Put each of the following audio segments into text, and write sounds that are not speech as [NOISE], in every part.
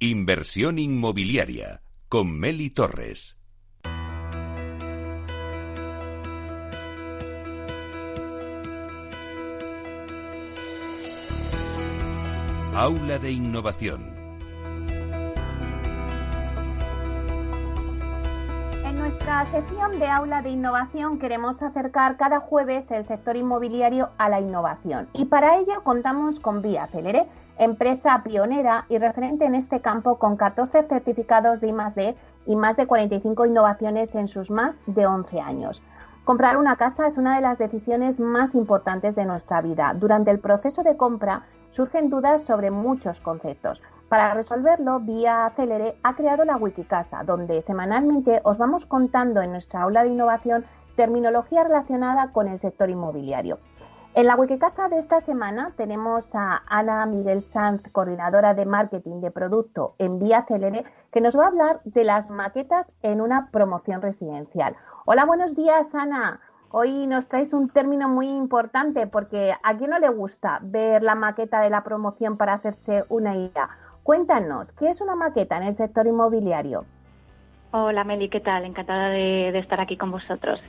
Inversión inmobiliaria con Meli Torres. Aula de Innovación. Nuestra sección de Aula de Innovación queremos acercar cada jueves el sector inmobiliario a la innovación y para ello contamos con Vía Celere, empresa pionera y referente en este campo con 14 certificados de I+D y más de 45 innovaciones en sus más de 11 años. Comprar una casa es una de las decisiones más importantes de nuestra vida. Durante el proceso de compra surgen dudas sobre muchos conceptos. Para resolverlo, Vía Celere ha creado la Wikicasa, donde semanalmente os vamos contando en nuestra aula de innovación terminología relacionada con el sector inmobiliario. En la Wikicasa de esta semana tenemos a Ana Miguel Sanz, coordinadora de marketing de producto en Vía Celere, que nos va a hablar de las maquetas en una promoción residencial. Hola, buenos días, Ana. Hoy nos traes un término muy importante porque a quién no le gusta ver la maqueta de la promoción para hacerse una idea. Cuéntanos, ¿qué es una maqueta en el sector inmobiliario? Hola Meli, ¿qué tal? Encantada de, estar aquí con vosotros.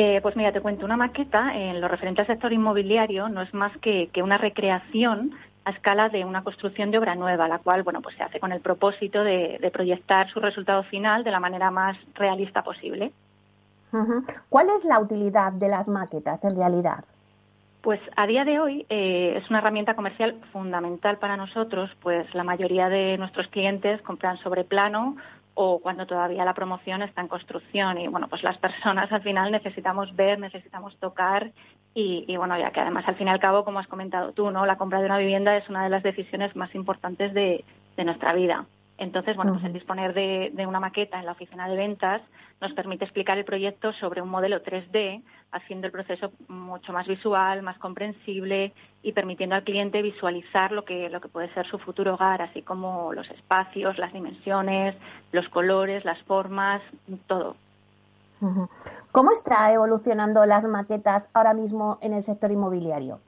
Eh, pues mira, te cuento, una maqueta en lo referente al sector inmobiliario no es más que, una recreación a escala de una construcción de obra nueva, la cual bueno, pues se hace con el propósito de proyectar su resultado final de la manera más realista posible. ¿Cuál es la utilidad de las maquetas en realidad? Pues a día de hoy eh, es una herramienta comercial fundamental para nosotros, pues la mayoría de nuestros clientes compran sobre plano o cuando todavía la promoción está en construcción y bueno, pues las personas al final necesitamos ver, necesitamos tocar y, bueno, ya que además al fin y al cabo, como has comentado tú, ¿no? La compra de una vivienda es una de las decisiones más importantes de nuestra vida. Entonces, bueno, pues el disponer de, una maqueta en la oficina de ventas nos permite explicar el proyecto sobre un modelo 3D, haciendo el proceso mucho más visual, más comprensible y permitiendo al cliente visualizar lo que, lo que puede ser su futuro hogar, así como los espacios, las dimensiones, los colores, las formas, todo. ¿Cómo está evolucionando las maquetas ahora mismo en el sector inmobiliario?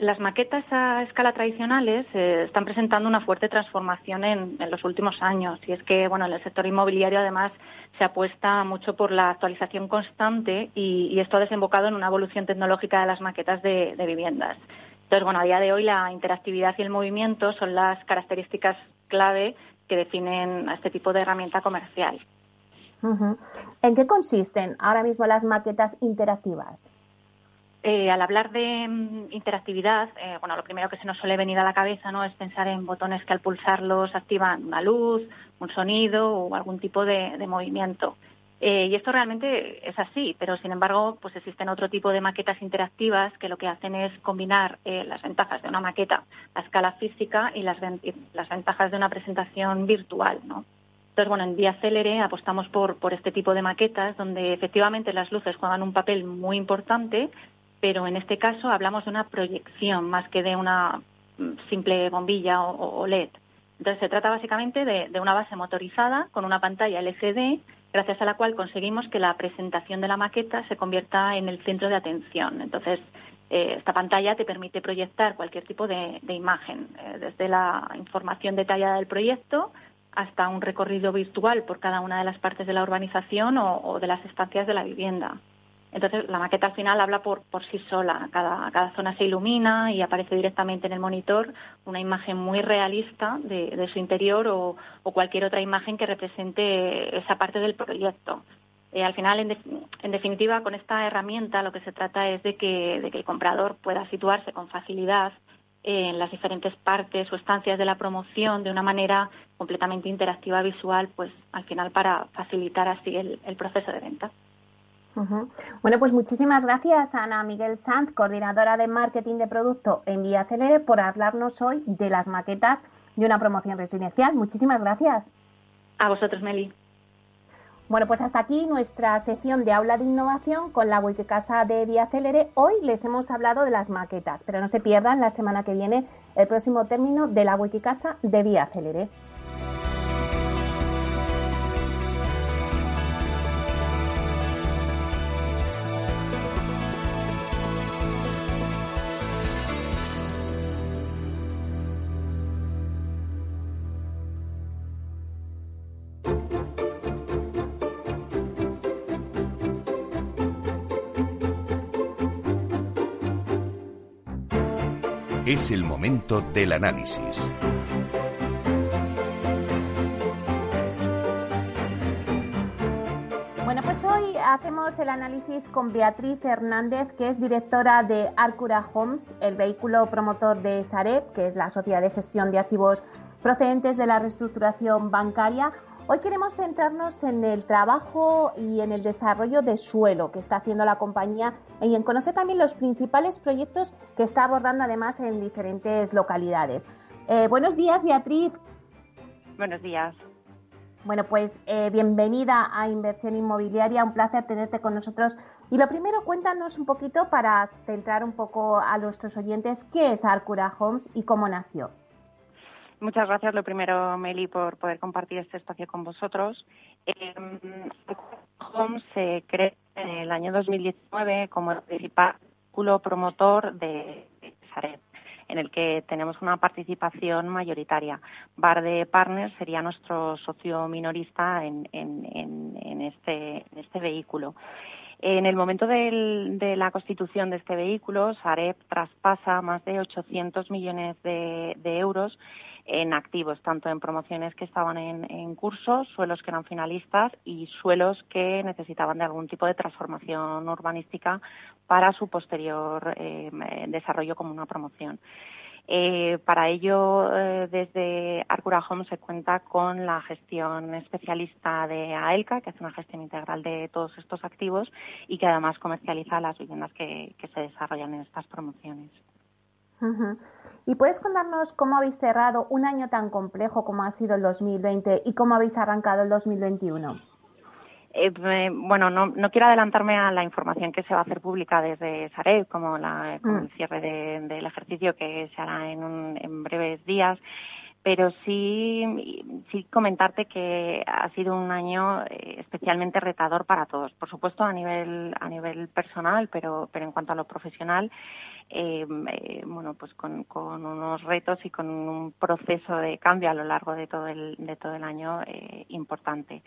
Las maquetas a escala tradicionales eh, están presentando una fuerte transformación en, los últimos años y es que bueno en el sector inmobiliario además se apuesta mucho por la actualización constante y, esto ha desembocado en una evolución tecnológica de las maquetas de, viviendas. Entonces bueno a día de hoy la interactividad y el movimiento son las características clave que definen a este tipo de herramienta comercial. ¿En qué consisten ahora mismo las maquetas interactivas? Eh, al hablar de mm, interactividad, eh, bueno, lo primero que se nos suele venir a la cabeza no es pensar en botones que al pulsarlos activan una luz, un sonido o algún tipo de, movimiento. Eh, y esto realmente es así, pero sin embargo, pues existen otro tipo de maquetas interactivas que lo que hacen es combinar las ventajas de una maqueta a escala física y las, las ventajas de una presentación virtual, ¿no? Entonces, bueno, en Vía Célere apostamos por, por este tipo de maquetas donde efectivamente las luces juegan un papel muy importante, pero en este caso hablamos de una proyección más que de una mm, simple bombilla o, LED. Entonces se trata básicamente de, una base motorizada con una pantalla LCD, gracias a la cual conseguimos que la presentación de la maqueta se convierta en el centro de atención. Entonces eh, esta pantalla te permite proyectar cualquier tipo de, imagen, eh, desde la información detallada del proyecto hasta un recorrido virtual por cada una de las partes de la urbanización o de las estancias de la vivienda. Entonces, la maqueta al final habla por, por sí sola. Cada, zona se ilumina y aparece directamente en el monitor una imagen muy realista de, su interior o, cualquier otra imagen que represente esa parte del proyecto. Eh, al final, en, definitiva, con esta herramienta lo que se trata es de que, de que el comprador pueda situarse con facilidad en las diferentes partes o estancias de la promoción de una manera completamente interactiva visual, pues al final para facilitar así el proceso de venta. Bueno, pues muchísimas gracias Ana Miguel Sanz, coordinadora de marketing de producto en Vía Celere, por hablarnos hoy de las maquetas de una promoción residencial. Muchísimas gracias. A vosotros, Meli. Bueno, pues hasta aquí nuestra sección de aula de innovación con la Wikicasa de Vía Celere. Hoy les hemos hablado de las maquetas, pero no se pierdan la semana que viene el próximo término de la Wikicasa de Vía Celere. Es el momento del análisis. Bueno, pues hoy hacemos el análisis con Beatriz Hernández, que es directora de Arcura Homes, el vehículo promotor de Sareb, que es la sociedad de gestión de activos procedentes de la reestructuración bancaria. Hoy queremos centrarnos en el trabajo y en el desarrollo de suelo que está haciendo la compañía y en conocer también los principales proyectos que está abordando además en diferentes localidades. Eh, buenos días, Beatriz. Buenos días. Bueno, pues eh, bienvenida a Inversión Inmobiliaria, un placer tenerte con nosotros. Y lo primero, cuéntanos un poquito para centrar un poco a nuestros oyentes qué es Arcura Homes y cómo nació. Muchas gracias, lo primero, Meli, por poder compartir este espacio con vosotros. Eh, Home se creó en el año 2019 como el principal promotor de Sareb en el que tenemos una participación mayoritaria. Barde Partners sería nuestro socio minorista en, este, en este vehículo. En el momento de la constitución de este vehículo, Sareb traspasa más de 800 millones de, euros en activos, tanto en promociones que estaban en, curso, suelos que eran finalistas y suelos que necesitaban de algún tipo de transformación urbanística para su posterior eh, desarrollo como una promoción. Eh, para ello, eh, desde Arcura Home se cuenta con la gestión especialista de AELCA, que hace una gestión integral de todos estos activos y que además comercializa las viviendas que, se desarrollan en estas promociones. ¿Y puedes contarnos cómo habéis cerrado un año tan complejo como ha sido el 2020 y cómo habéis arrancado el 2021? Eh, bueno, no, no, quiero adelantarme a la información que se va a hacer pública desde Sareb, como, la, mm. el cierre del ejercicio que se hará en, en breves días pero sí, sí comentarte que ha sido un año eh, especialmente retador para todos. Por supuesto, a nivel, a nivel personal, pero, pero en cuanto a lo profesional, eh, eh, bueno, pues con, con, unos retos y con un proceso de cambio a lo largo de todo el, de todo el año eh, importante.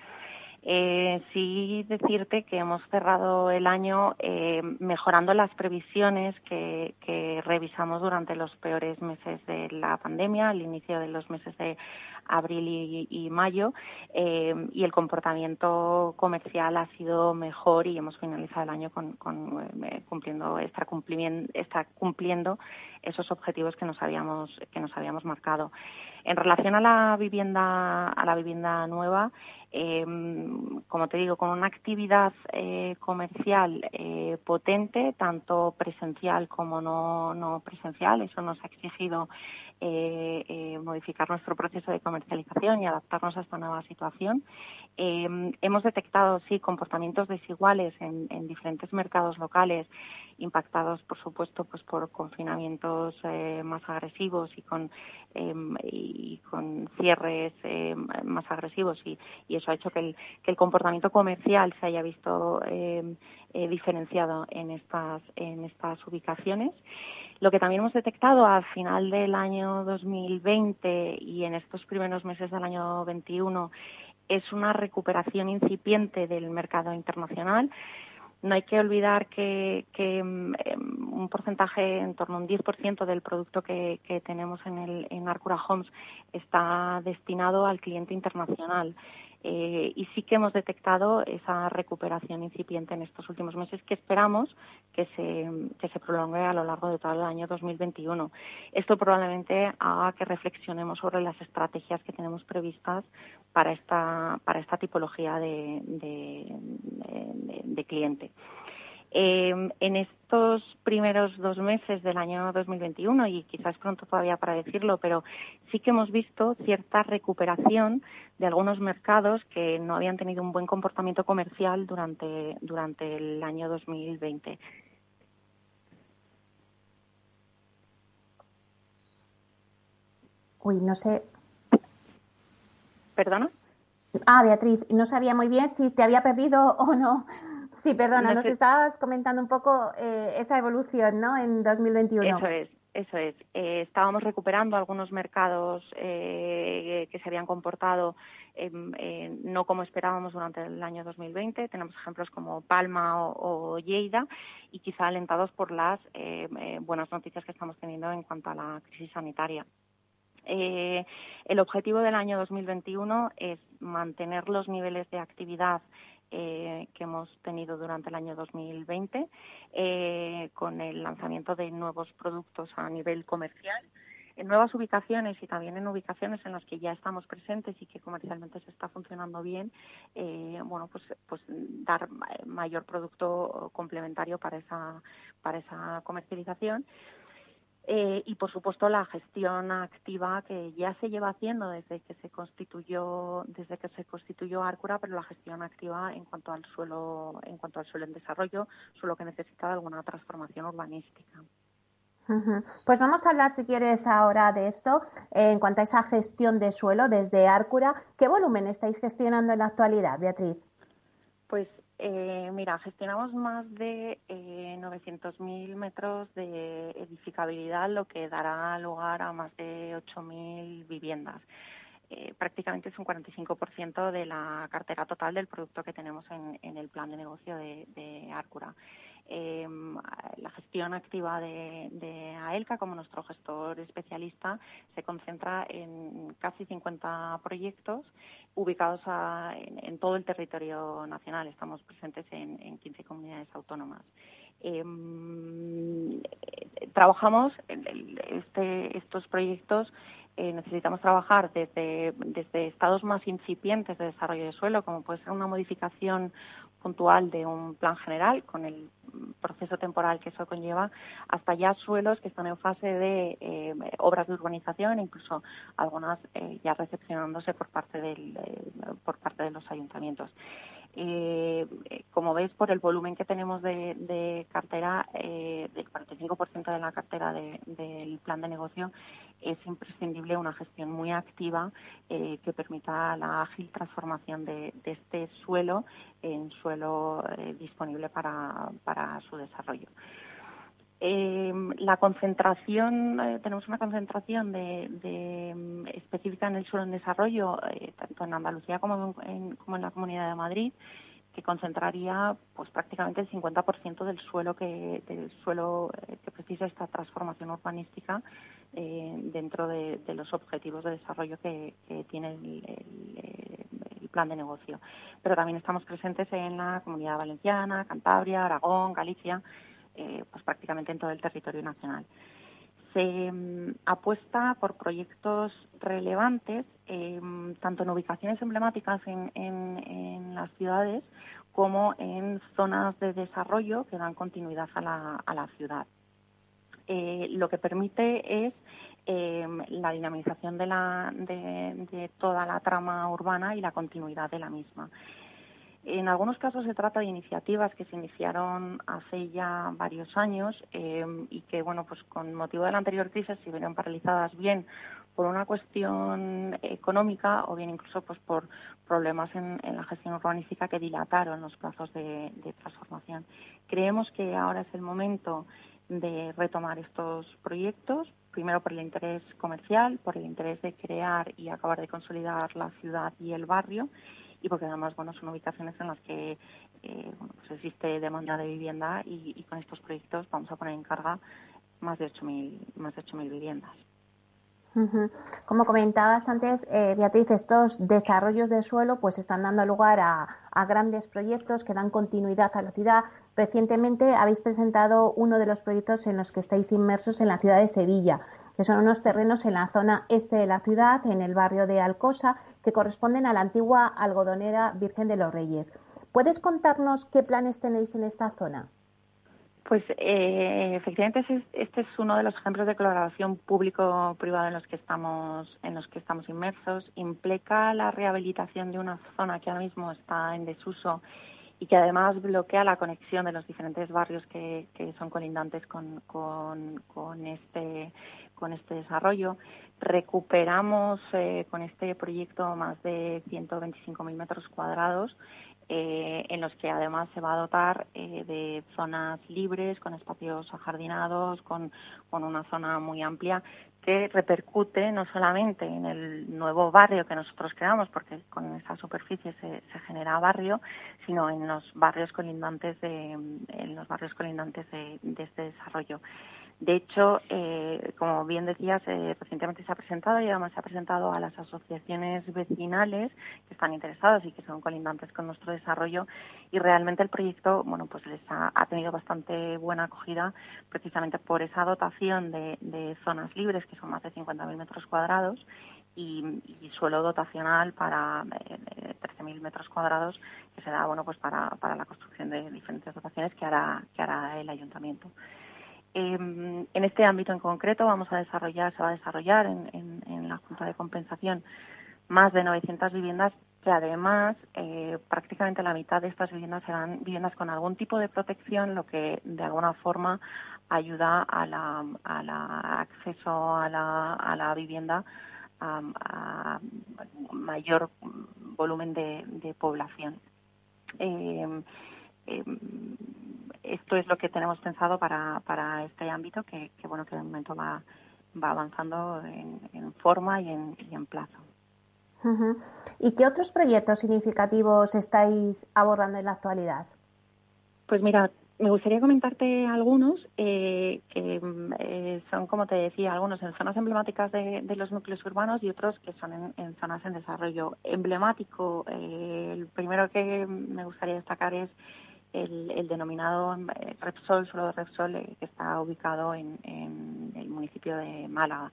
Eh, sí decirte que hemos cerrado el año eh, mejorando las previsiones que, revisamos durante los peores meses de la pandemia, al inicio de los meses de abril y, mayo, eh, y el comportamiento comercial ha sido mejor y hemos finalizado el año con, cumpliendo, está cumpliendo, está cumpliendo esos objetivos que nos habíamos que nos habíamos marcado. En relación a la vivienda a la vivienda nueva, eh, como te digo, con una actividad eh, comercial eh, potente, tanto presencial como no, presencial. Eso nos ha exigido eh, eh, modificar nuestro proceso de comercialización y adaptarnos a esta nueva situación. Eh, hemos detectado, sí, comportamientos desiguales en, diferentes mercados locales, impactados, por supuesto, pues por confinamientos más agresivos y con, y con cierres más agresivos y, eso ha hecho que el, que el comportamiento comercial se haya visto diferenciado en estas, en estas ubicaciones. Lo que también hemos detectado al final del año 2020 y en estos primeros meses del año 2021 es una recuperación incipiente del mercado internacional. No hay que olvidar que, mm, em, un porcentaje, en torno a un 10% del producto que, tenemos en, el, en Arcura Homes está destinado al cliente internacional. Eh, y sí que hemos detectado esa recuperación incipiente en estos últimos meses que esperamos que se, prolongue a lo largo de todo el año 2021. Esto probablemente haga que reflexionemos sobre las estrategias que tenemos previstas para esta, para esta tipología de cliente. Eh, en estos primeros dos meses del año 2021, y quizás pronto todavía para decirlo, pero sí que hemos visto cierta recuperación de algunos mercados que no habían tenido un buen comportamiento comercial durante, durante el año 2020. Uy, no sé. ¿Perdona? Ah, Beatriz, no sabía muy bien si te había perdido o no. Sí, perdona, nos estabas comentando un poco eh, esa evolución, ¿no? En 2021. Eso es. Eso es. Eh, estábamos recuperando algunos mercados eh, que, se habían comportado eh, no como esperábamos durante el año 2020. Tenemos ejemplos como Palma o, Lleida y quizá alentados por las buenas noticias que estamos teniendo en cuanto a la crisis sanitaria. el objetivo del año 2021 es mantener los niveles de actividad eh, que hemos tenido durante el año 2020 eh, con el lanzamiento de nuevos productos a nivel comercial en nuevas ubicaciones y también en ubicaciones en las que ya estamos presentes y que comercialmente se está funcionando bien, eh, bueno, pues, pues dar mayor producto complementario para esa, para esa comercialización. Eh, y por supuesto la gestión activa que ya se lleva haciendo desde que se constituyó desde que se constituyó Arcura pero la gestión activa en cuanto al suelo en cuanto al suelo en desarrollo suelo que necesita alguna transformación urbanística pues vamos a hablar, si quieres, ahora de esto, en cuanto a esa gestión de suelo desde Arcura. ¿Qué volumen estáis gestionando en la actualidad, Beatriz? Pues eh, mira, gestionamos más de eh, 900.000 metros de edificabilidad, lo que dará lugar a más de 8.000 viviendas. Eh, prácticamente es un 45% de la cartera total del producto que tenemos en, el plan de negocio de, de Arcura. Eh, la gestión activa de, AELCA como nuestro gestor especialista se concentra en casi 50 proyectos ubicados en, todo el territorio nacional. Estamos presentes en, 15 comunidades autónomas. Em, trabajamos este, estos proyectos eh, necesitamos trabajar desde, desde estados más incipientes de desarrollo de suelo, como puede ser una modificación puntual de un plan general con el proceso temporal que eso conlleva, hasta ya suelos que están en fase de eh, obras de urbanización incluso algunas eh, ya recepcionándose por parte, del, por parte de los ayuntamientos. Eh, como ves, por el volumen que tenemos de, cartera, eh, del 45% de la cartera del plan de negocio, es imprescindible una gestión muy activa eh, que permita la ágil transformación de, este suelo en suelo eh, disponible para, su desarrollo. la concentración, tenemos una concentración de, específica en el suelo en desarrollo, tanto en Andalucía como en la Comunidad de Madrid, que concentraría pues prácticamente el 50% del suelo que del suelo eh, que precisa esta transformación urbanística eh, dentro de, los objetivos de desarrollo que, tiene el, plan de negocio. Pero también estamos presentes en la Comunidad Valenciana, Cantabria, Aragón, Galicia, eh, pues prácticamente en todo el territorio nacional se mm, apuesta por proyectos relevantes, em, tanto en ubicaciones emblemáticas en, las ciudades como en zonas de desarrollo que dan continuidad a la, ciudad. Eh, lo que permite es em, la dinamización de, de toda la trama urbana y la continuidad de la misma. En algunos casos se trata de iniciativas que se iniciaron hace ya varios años eh, y que, bueno, pues con motivo de la anterior crisis se vieron paralizadas bien por una cuestión económica o bien incluso pues por problemas en, la gestión urbanística que dilataron los plazos de, transformación. Creemos que ahora es el momento de retomar estos proyectos, primero por el interés comercial, por el interés de crear y acabar de consolidar la ciudad y el barrio y porque además bueno son ubicaciones en las que eh, pues existe demanda de vivienda y, con estos proyectos vamos a poner en carga más de 8.000 más de 8.000 viviendas. Como comentabas antes, eh, Beatriz, estos desarrollos de suelo pues están dando lugar a, a, grandes proyectos que dan continuidad a la ciudad. Recientemente habéis presentado uno de los proyectos en los que estáis inmersos en la ciudad de Sevilla, que son unos terrenos en la zona este de la ciudad, en el barrio de Alcosa, que corresponden a la antigua algodonera Virgen de los Reyes. ¿Puedes contarnos qué planes tenéis en esta zona? Pues eh, efectivamente este es uno de los ejemplos de colaboración público-privada en los que estamos en los que estamos inmersos. Implica la rehabilitación de una zona que ahora mismo está en desuso y que además bloquea la conexión de los diferentes barrios que, son colindantes con, este con este desarrollo. Recuperamos eh, con este proyecto más de 125.000 metros cuadrados eh, en los que además se va a dotar eh, de zonas libres, con espacios ajardinados, con, con una zona muy amplia que repercute no solamente en el nuevo barrio que nosotros creamos, porque con esa superficie se, se genera barrio, sino en los barrios colindantes de, en los barrios colindantes de, de este desarrollo. De hecho, eh, como bien decías, eh, recientemente se ha presentado y además se ha presentado a las asociaciones vecinales que están interesadas y que son colindantes con nuestro desarrollo y realmente el proyecto, bueno, pues les ha, tenido bastante buena acogida precisamente por esa dotación de, zonas libres que son más de 50.000 metros cuadrados y, suelo dotacional para 13.000 eh, metros cuadrados que se da, bueno, pues para, para la construcción de diferentes dotaciones que hará, que hará el ayuntamiento. Em, en este ámbito en concreto vamos a desarrollar, se va a desarrollar en, la Junta de Compensación más de 900 viviendas que además eh, prácticamente la mitad de estas viviendas serán viviendas con algún tipo de protección, lo que de alguna forma ayuda a la, acceso a la, vivienda a, mayor volumen de, población. Em, em, esto es lo que tenemos pensado para, para este ámbito que, bueno que de momento va, va avanzando en, forma y en, y en plazo. ¿Y qué otros proyectos significativos estáis abordando en la actualidad? Pues mira, me gustaría comentarte algunos eh, que eh, son, como te decía, algunos en zonas emblemáticas de, los núcleos urbanos y otros que son en, zonas en desarrollo. Emblemático, eh, el primero que me gustaría destacar es el, denominado eh, Repsol, suelo de Repsol, eh, que está ubicado en, el municipio de Málaga.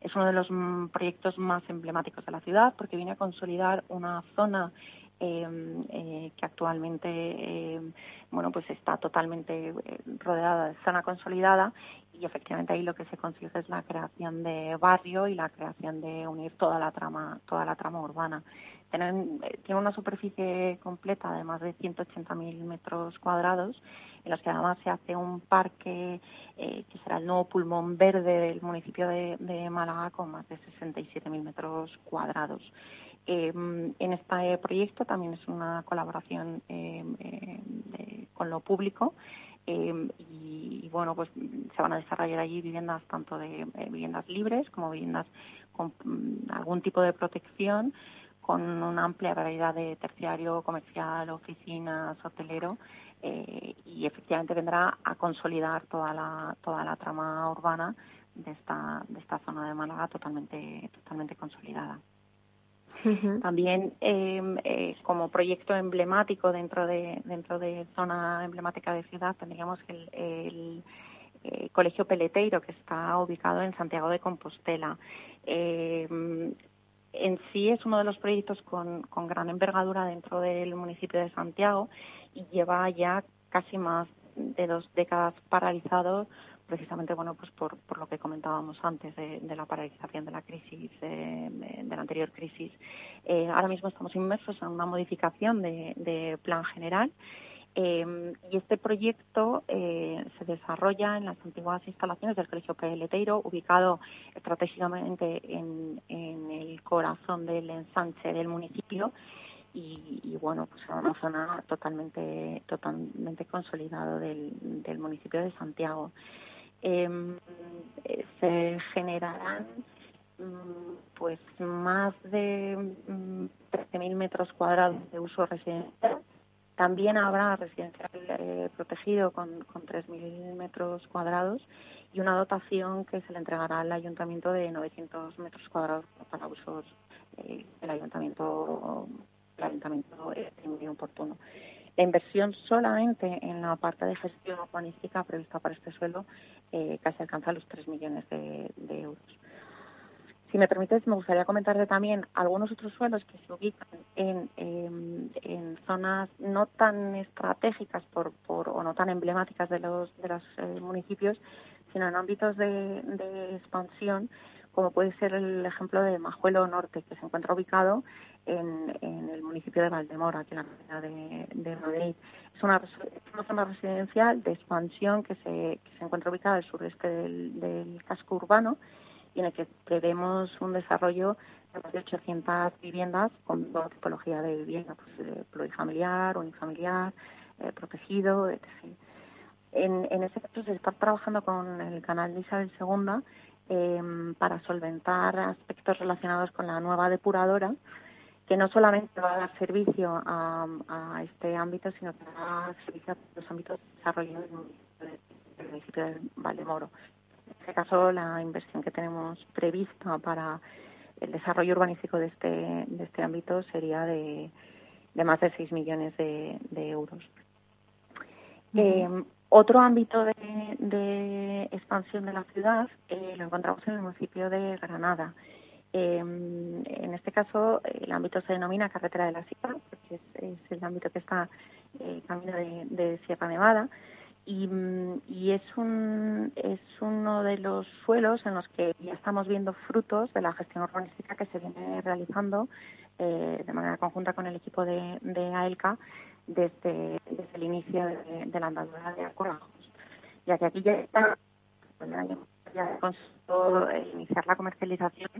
Es uno de los mm, proyectos más emblemáticos de la ciudad porque viene a consolidar una zona que actualmente em, bueno pues está totalmente rodeada de zona consolidada y efectivamente ahí lo que se consigue es la creación de barrio y la creación de unir toda la trama toda la trama urbana eh, tiene una superficie completa de más de 180.000 metros cuadrados, en los que además se hace un parque eh, que será el nuevo pulmón verde del municipio de, Málaga con más de 67.000 metros cuadrados. Eh, en este proyecto también es una colaboración con lo público y, bueno pues se van a desarrollar allí viviendas tanto de viviendas libres como viviendas con mm, algún tipo de protección con una amplia variedad de terciario, comercial, oficinas, hotelero, eh, y efectivamente vendrá a consolidar toda la, toda la trama urbana de esta, de esta zona de Málaga totalmente, totalmente consolidada. También em, eh, como proyecto emblemático dentro de dentro de zona emblemática de ciudad tendríamos el, el eh, Colegio Peleteiro que está ubicado en Santiago de Compostela. Eh, en sí es uno de los proyectos con, gran envergadura dentro del municipio de Santiago y lleva ya casi más de dos décadas paralizado precisamente bueno pues por, por lo que comentábamos antes de, la paralización de la crisis de, la anterior crisis eh, ahora mismo estamos inmersos en una modificación de plan general eh, y este proyecto eh, se desarrolla en las antiguas instalaciones del Colegio Peleteiro, ubicado estratégicamente en, el corazón del ensanche del municipio y, bueno, pues es una zona totalmente, totalmente consolidado del, municipio de Santiago. Em, se generarán mm, pues más de 13.000 mm, metros cuadrados de uso residencial también habrá residencial eh, protegido con, con 3.000 metros cuadrados y una dotación que se le entregará al ayuntamiento de 900 metros cuadrados para usos eh, del ayuntamiento, el ayuntamiento muy oportuno. La inversión solamente en la parte de gestión urbanística prevista para este suelo eh, casi alcanza los 3 millones de euros. Si me permites, me gustaría comentarte también algunos otros suelos que se ubican en, en, zonas no tan estratégicas por, por, o no tan emblemáticas de los, de los eh, municipios, sino en ámbitos de, expansión, como puede ser el ejemplo de Majuelo Norte, que se encuentra ubicado en, el municipio de Valdemora, aquí en la ciudad de, de Madrid. Es una, una, zona residencial de expansión que se, se encuentra ubicada al sureste del, casco urbano y en el que prevemos un desarrollo de 800 viviendas con toda tipología de vivienda, pues, eh, plurifamiliar, unifamiliar, eh, protegido, etc. En, en ese caso se está trabajando con el canal de Isabel II em, para solventar aspectos relacionados con la nueva depuradora, que no solamente va a dar servicio a, este ámbito, sino que va a dar servicio a los ámbitos de desarrollo del municipio de Valdemoro. En este caso, la inversión que tenemos prevista para el desarrollo urbanístico de este, de este ámbito sería de, más de 6 millones de, euros. Otro ámbito de, expansión de la ciudad eh, lo encontramos en el municipio de Granada. Em, en este caso, el ámbito se denomina Carretera de la Sierra, porque es, el ámbito que está eh, camino de, Sierra Nevada. Y, es, un, es uno de los suelos en los que ya estamos viendo frutos de la gestión urbanística que se viene realizando eh, de manera conjunta con el equipo de AELCA desde, desde el inicio de, la andadura de Acorajos, ya que aquí ya está ya consiguió iniciar la comercialización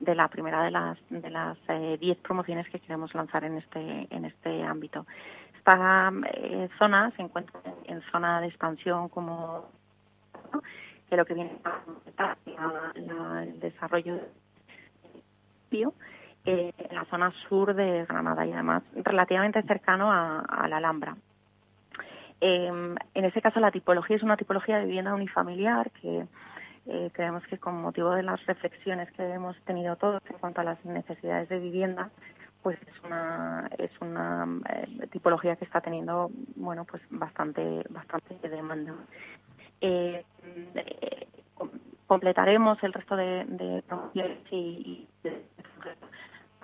de la primera de las de las 10 eh, promociones que queremos lanzar en este en este ámbito. Esta eh, zona se encuentra en, zona de expansión como que lo que viene a la, el desarrollo bio en la zona sur de Granada y además relativamente cercano a, la Alhambra. Em, en ese caso la tipología es una tipología de vivienda unifamiliar que eh, creemos que con motivo de las reflexiones que hemos tenido todos en cuanto a las necesidades de vivienda, pues es una es una eh, tipología que está teniendo bueno pues bastante bastante demanda. Eh, completaremos el resto de, de y, y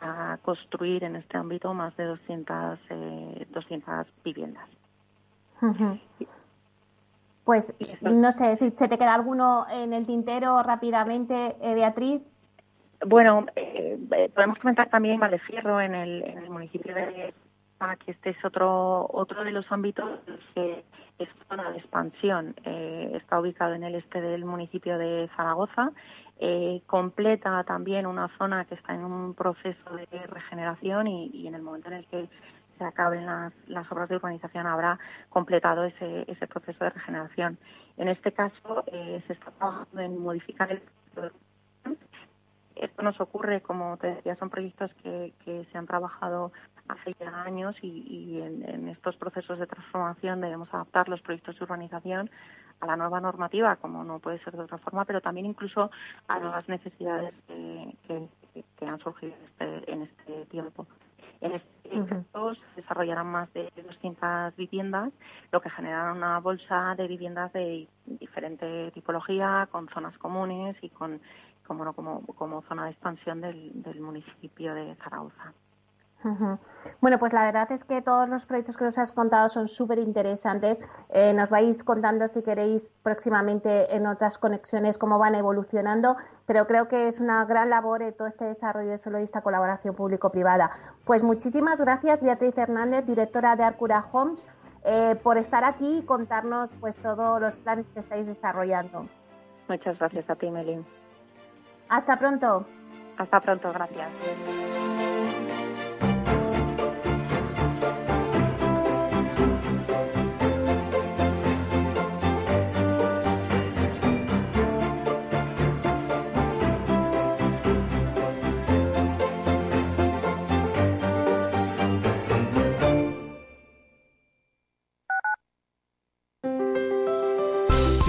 a construir en este ámbito más de 200, eh, 200 viviendas. Pues no sé si se te queda alguno en el tintero rápidamente, eh, Beatriz. Bueno, eh, eh, podemos comentar también Valdefierro en el, en el municipio de que este es otro otro de los ámbitos que es zona de expansión. está ubicado en el este del municipio de Zaragoza eh, completa también una zona que está en un proceso de regeneración y, en el momento en el que se acaben las, obras de urbanización habrá completado ese, ese proceso de regeneración. En este caso eh, se está trabajando en modificar el esto nos ocurre, como te decía, son proyectos que, que se han trabajado hace ya años y, en, en, estos procesos de transformación debemos adaptar los proyectos de urbanización a la nueva normativa, como no puede ser de otra forma, pero también incluso a nuevas necesidades que, han surgido en este, este tiempo. En este caso se desarrollarán más de 200 viviendas, lo que generará una bolsa de viviendas de diferente tipología, con zonas comunes y con como, como, como zona de expansión del, del municipio de Zaragoza. Bueno, pues la verdad es que todos los proyectos que nos has contado son súper interesantes. Eh, nos vais contando si queréis próximamente en otras conexiones cómo van evolucionando, pero creo que es una gran labor todo este desarrollo de solo esta colaboración público-privada. Pues muchísimas gracias, Beatriz Hernández, directora de Arcura Homes, eh, por estar aquí y contarnos pues todos los planes que estáis desarrollando. Muchas gracias a ti, Melín. Hasta pronto. Hasta pronto, gracias.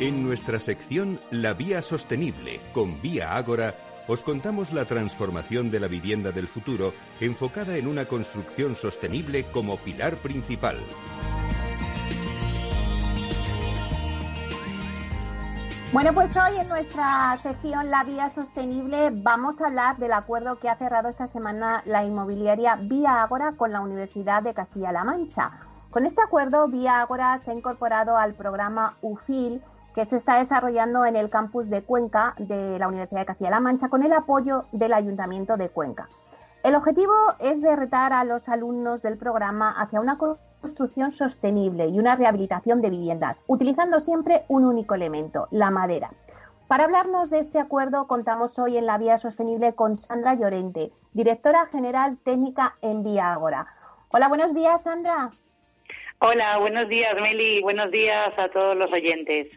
En nuestra sección La Vía Sostenible con Vía Ágora, os contamos la transformación de la vivienda del futuro enfocada en una construcción sostenible como pilar principal. Bueno, pues hoy en nuestra sección La Vía Sostenible vamos a hablar del acuerdo que ha cerrado esta semana la inmobiliaria Vía Ágora con la Universidad de Castilla-La Mancha. Con este acuerdo, Vía Ágora se ha incorporado al programa UFIL, que se está desarrollando en el campus de Cuenca de la Universidad de Castilla-La Mancha con el apoyo del Ayuntamiento de Cuenca. El objetivo es de retar a los alumnos del programa hacia una construcción sostenible y una rehabilitación de viviendas, utilizando siempre un único elemento, la madera. Para hablarnos de este acuerdo, contamos hoy en la Vía Sostenible con Sandra Llorente, directora general técnica en Vía Ágora. Hola, buenos días, Sandra. Hola, buenos días, Meli. Buenos días a todos los oyentes.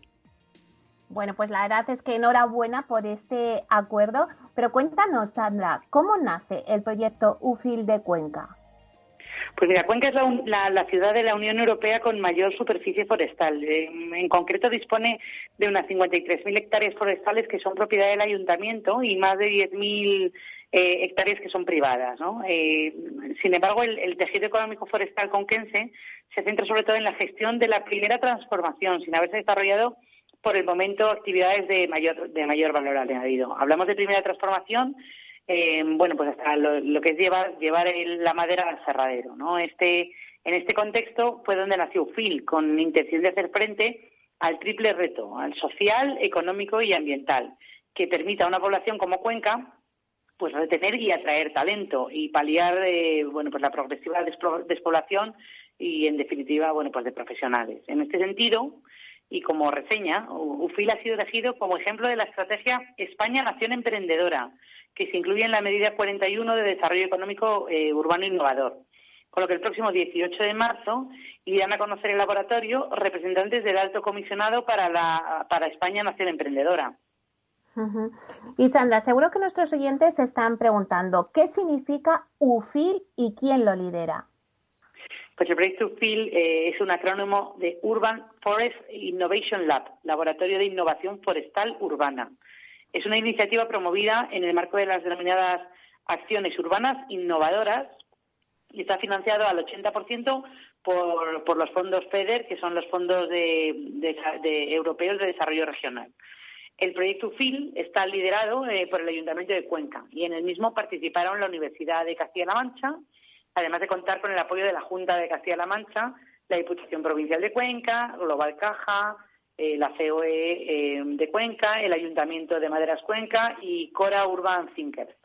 Bueno, pues la verdad es que enhorabuena por este acuerdo, pero cuéntanos, Sandra, ¿cómo nace el proyecto UFIL de Cuenca? Pues mira, Cuenca es la, ciudad de la Unión Europea con mayor superficie forestal. En, concreto dispone de unas 53.000 hectáreas forestales que son propiedad del ayuntamiento y más de 10.000 eh, hectáreas que son privadas. Eh, sin embargo, el, tejido económico forestal conquense se centra sobre todo en la gestión de la primera transformación, sin haberse desarrollado por el momento actividades de mayor, de mayor valor añadido. Hablamos de primera transformación, eh, bueno, pues hasta lo, que es llevar, llevar la madera al cerradero, ¿no? Este, en este contexto fue donde nació UFIL, con intención de hacer frente al triple reto, al social, económico y ambiental, que permita a una población como Cuenca pues retener y atraer talento y paliar eh, bueno pues la progresiva despoblación y en definitiva bueno pues de profesionales. En este sentido, y como reseña, UFIL ha sido elegido como ejemplo de la estrategia España Nación Emprendedora, que se incluye en la medida 41 de Desarrollo Económico eh, Urbano Innovador. Con lo que el próximo 18 de marzo irán a conocer el laboratorio representantes del Alto Comisionado para, la, para España Nación Emprendedora. Y Sandra, seguro que nuestros oyentes se están preguntando, ¿qué significa UFIL y quién lo lidera? Pues el proyecto UFIL es un acrónimo de Urban Forest Innovation Lab, Laboratorio de Innovación Forestal Urbana. Es una iniciativa promovida en el marco de las denominadas acciones urbanas innovadoras y está financiado al 80% por, por los fondos FEDER, que son los fondos de, europeos de desarrollo regional. El proyecto UFIL está liderado eh, por el Ayuntamiento de Cuenca y en el mismo participaron la Universidad de Castilla-La Mancha, además de contar con el apoyo de la Junta de Castilla-La Mancha, la Diputación Provincial de Cuenca, Global Caja, eh, la COE eh, de Cuenca, el Ayuntamiento de Maderas Cuenca y Cora Urban Thinkers.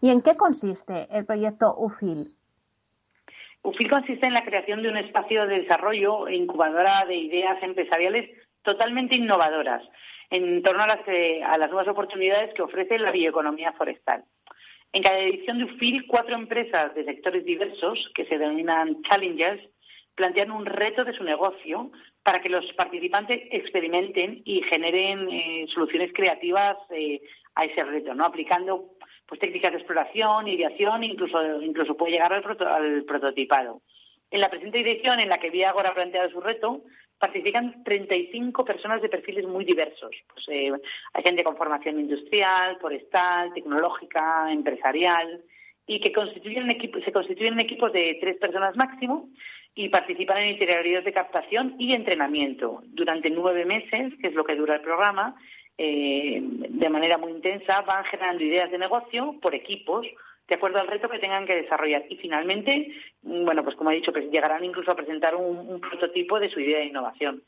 ¿Y en qué consiste el proyecto UFIL? UFIL consiste en la creación de un espacio de desarrollo e incubadora de ideas empresariales totalmente innovadoras en torno a las, a las nuevas oportunidades que ofrece la bioeconomía forestal. En cada edición de UFIL, cuatro empresas de sectores diversos, que se denominan Challengers, plantean un reto de su negocio para que los participantes experimenten y generen eh, soluciones creativas eh, a ese reto, ¿no? aplicando pues técnicas de exploración, ideación, incluso incluso puede llegar al, al prototipado. En la presente edición, en la que Viagora ha planteado su reto, participan 35 personas de perfiles muy diversos. Pues, eh, hay gente con formación industrial, forestal, tecnológica, empresarial, y que constituyen se constituyen en equipos de tres personas máximo y participan en interioridades de captación y entrenamiento durante nueve meses, que es lo que dura el programa. Eh, de manera muy intensa van generando ideas de negocio por equipos de acuerdo al reto que tengan que desarrollar. Y finalmente, mm, bueno, pues como he dicho, pues llegarán incluso a presentar un, prototipo de su idea de innovación.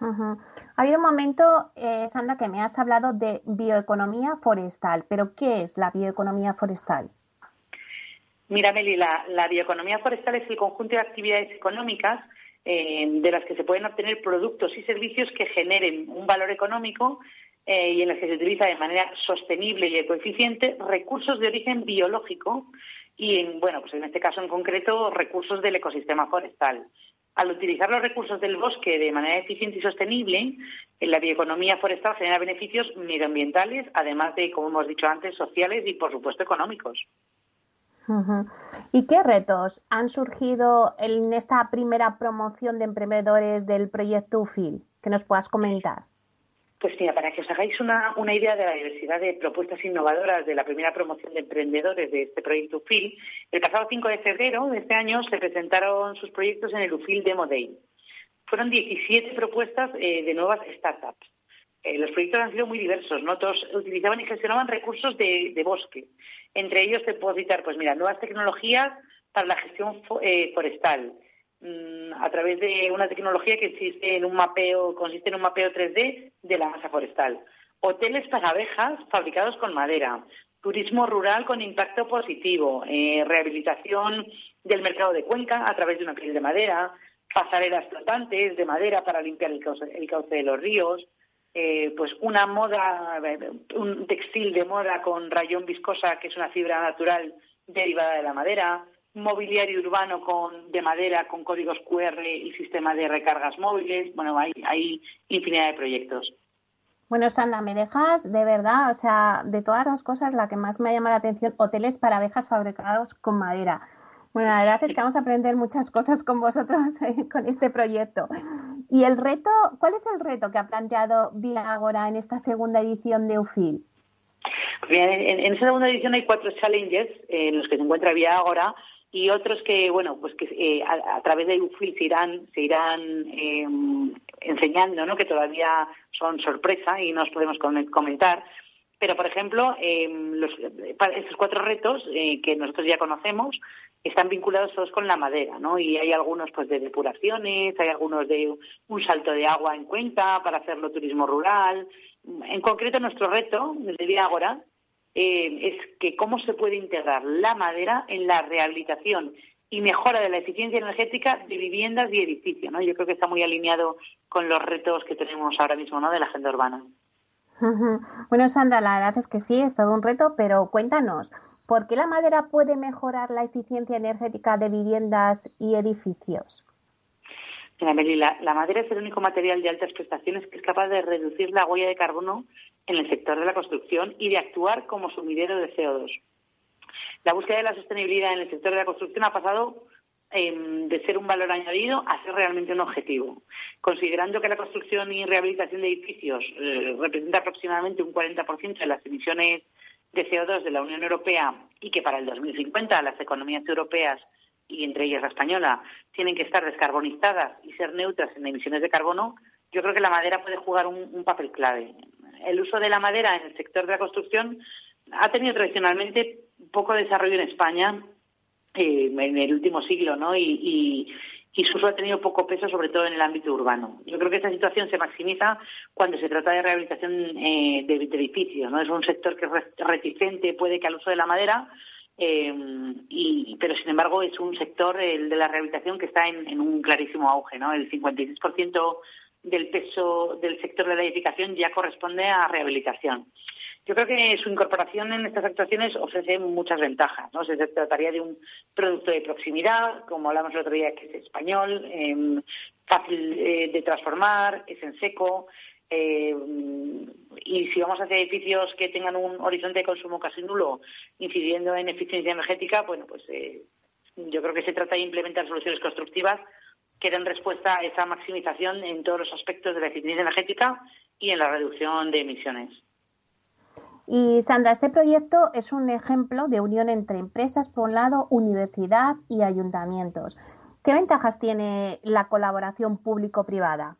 Ha habido un momento, eh, Sandra, que me has hablado de bioeconomía forestal, pero ¿qué es la bioeconomía forestal? Mira, Meli, la, bioeconomía forestal es el conjunto de actividades económicas eh, de las que se pueden obtener productos y servicios que generen un valor económico eh, y en las que se utiliza de manera sostenible y ecoeficiente recursos de origen biológico y, en, bueno, pues en este caso en concreto, recursos del ecosistema forestal al utilizar los recursos del bosque de manera eficiente y sostenible, la bioeconomía forestal genera beneficios medioambientales, además de, como hemos dicho antes, sociales y, por supuesto, económicos. ¿Y qué retos han surgido en esta primera promoción de emprendedores del proyecto UFIL que nos puedas comentar? Pues mira, para que os hagáis una, idea de la diversidad de propuestas innovadoras de la primera promoción de emprendedores de este proyecto UFIL, el pasado 5 de febrero de este año se presentaron sus proyectos en el UFIL Demo Day. Fueron 17 propuestas eh, de nuevas startups. Eh, los proyectos han sido muy diversos, ¿no? Todos utilizaban y gestionaban recursos de, bosque. Entre ellos te puedo citar, pues mira, nuevas tecnologías para la gestión eh, forestal, a través de una tecnología que existe en un mapeo, consiste en un mapeo 3D de la masa forestal. Hoteles para abejas fabricados con madera, turismo rural con impacto positivo, eh, rehabilitación del mercado de Cuenca a través de una piel de madera, pasarelas flotantes de madera para limpiar el cauce, de los ríos, eh, pues una moda, un textil de moda con rayón viscosa, que es una fibra natural derivada de la madera, mobiliario urbano con, de madera con códigos QR y sistema de recargas móviles. Bueno, hay, hay infinidad de proyectos. Bueno, Sandra, me dejas de verdad, o sea, de todas las cosas, la que más me llama la atención, hoteles para abejas fabricados con madera. Bueno, la verdad es que vamos a aprender muchas cosas con vosotros [LAUGHS] eh, con este proyecto. Y el reto, ¿cuál es el reto que ha planteado Agora en esta segunda edición de UFIL? En, en, esa segunda edición hay cuatro challenges en los que se encuentra Agora y otros que bueno pues que eh, a, través de UFIL se irán se irán em, enseñando no que todavía son sorpresa y no os podemos comentar. Pero por ejemplo em, los, estos cuatro retos eh, que nosotros ya conocemos están vinculados todos con la madera no y hay algunos pues de depuraciones hay algunos de un salto de agua en cuenta para hacerlo turismo rural. En concreto nuestro reto desde Viagora eh, es que cómo se puede integrar la madera en la rehabilitación y mejora de la eficiencia energética de viviendas y edificios. ¿no? Yo creo que está muy alineado con los retos que tenemos ahora mismo ¿no? de la agenda urbana. Bueno, Sandra, la verdad es que sí, es todo un reto, pero cuéntanos, ¿por qué la madera puede mejorar la eficiencia energética de viviendas y edificios? Mira, la madera es el único material de altas prestaciones que es capaz de reducir la huella de carbono en el sector de la construcción y de actuar como sumidero de CO2. La búsqueda de la sostenibilidad en el sector de la construcción ha pasado em, de ser un valor añadido a ser realmente un objetivo. Considerando que la construcción y rehabilitación de edificios eh, representa aproximadamente un 40% de las emisiones de CO2 de la Unión Europea y que para el 2050 las economías europeas y entre ellas la española tienen que estar descarbonizadas y ser neutras en emisiones de carbono, yo creo que la madera puede jugar un papel clave el uso de la madera en el sector de la construcción ha tenido tradicionalmente poco desarrollo en España eh, en el último siglo, ¿no? Y, su uso ha tenido poco peso, sobre todo en el ámbito urbano. Yo creo que esta situación se maximiza cuando se trata de rehabilitación eh, de, edificios, ¿no? Es un sector que es reticente, puede que al uso de la madera, eh, y, pero sin embargo es un sector, el de la rehabilitación, que está en, un clarísimo auge, ¿no? El 56% del peso del sector de la edificación ya corresponde a rehabilitación. Yo creo que su incorporación en estas actuaciones ofrece muchas ventajas. ¿no? Se trataría de un producto de proximidad, como hablamos el otro día, que es español, em, fácil eh, de transformar, es en seco. Em, y si vamos hacia edificios que tengan un horizonte de consumo casi nulo, incidiendo en eficiencia energética, bueno, pues eh, yo creo que se trata de implementar soluciones constructivas que den respuesta a esa maximización en todos los aspectos de la eficiencia energética y en la reducción de emisiones. Y Sandra, este proyecto es un ejemplo de unión entre empresas, por un lado, universidad y ayuntamientos. ¿Qué ventajas tiene la colaboración público-privada?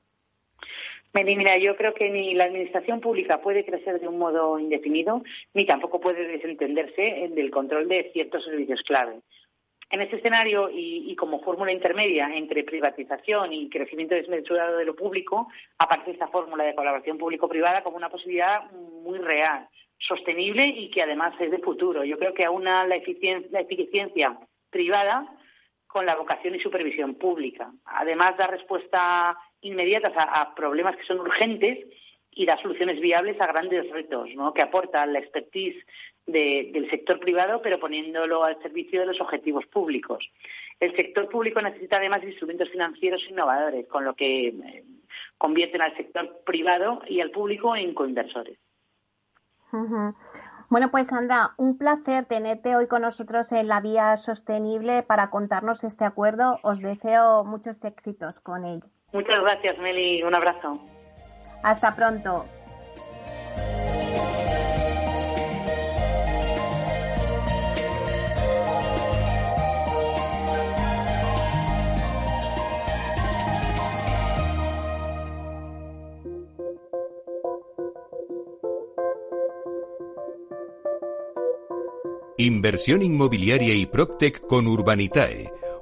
Mira, yo creo que ni la administración pública puede crecer de un modo indefinido, ni tampoco puede desentenderse del control de ciertos servicios clave. En ese escenario y, como fórmula intermedia entre privatización y crecimiento desmesurado de lo público, aparece esta fórmula de colaboración público-privada como una posibilidad muy real, sostenible y que además es de futuro. Yo creo que aúna la la eficiencia privada con la vocación y supervisión pública. Además, da respuesta inmediatas a, problemas que son urgentes y da soluciones viables a grandes retos, que aportan la expertise del sector privado, pero poniéndolo al servicio de los objetivos públicos. El sector público necesita además instrumentos financieros innovadores, con lo que eh, convierten al sector privado y al público en coinversores. Bueno, pues Sandra, un placer tenerte hoy con nosotros en la Vía Sostenible para contarnos este acuerdo. Os deseo muchos éxitos con él. Muchas gracias, Meli. Un abrazo. Hasta pronto. Inversión inmobiliaria y PropTech con Urbanitae,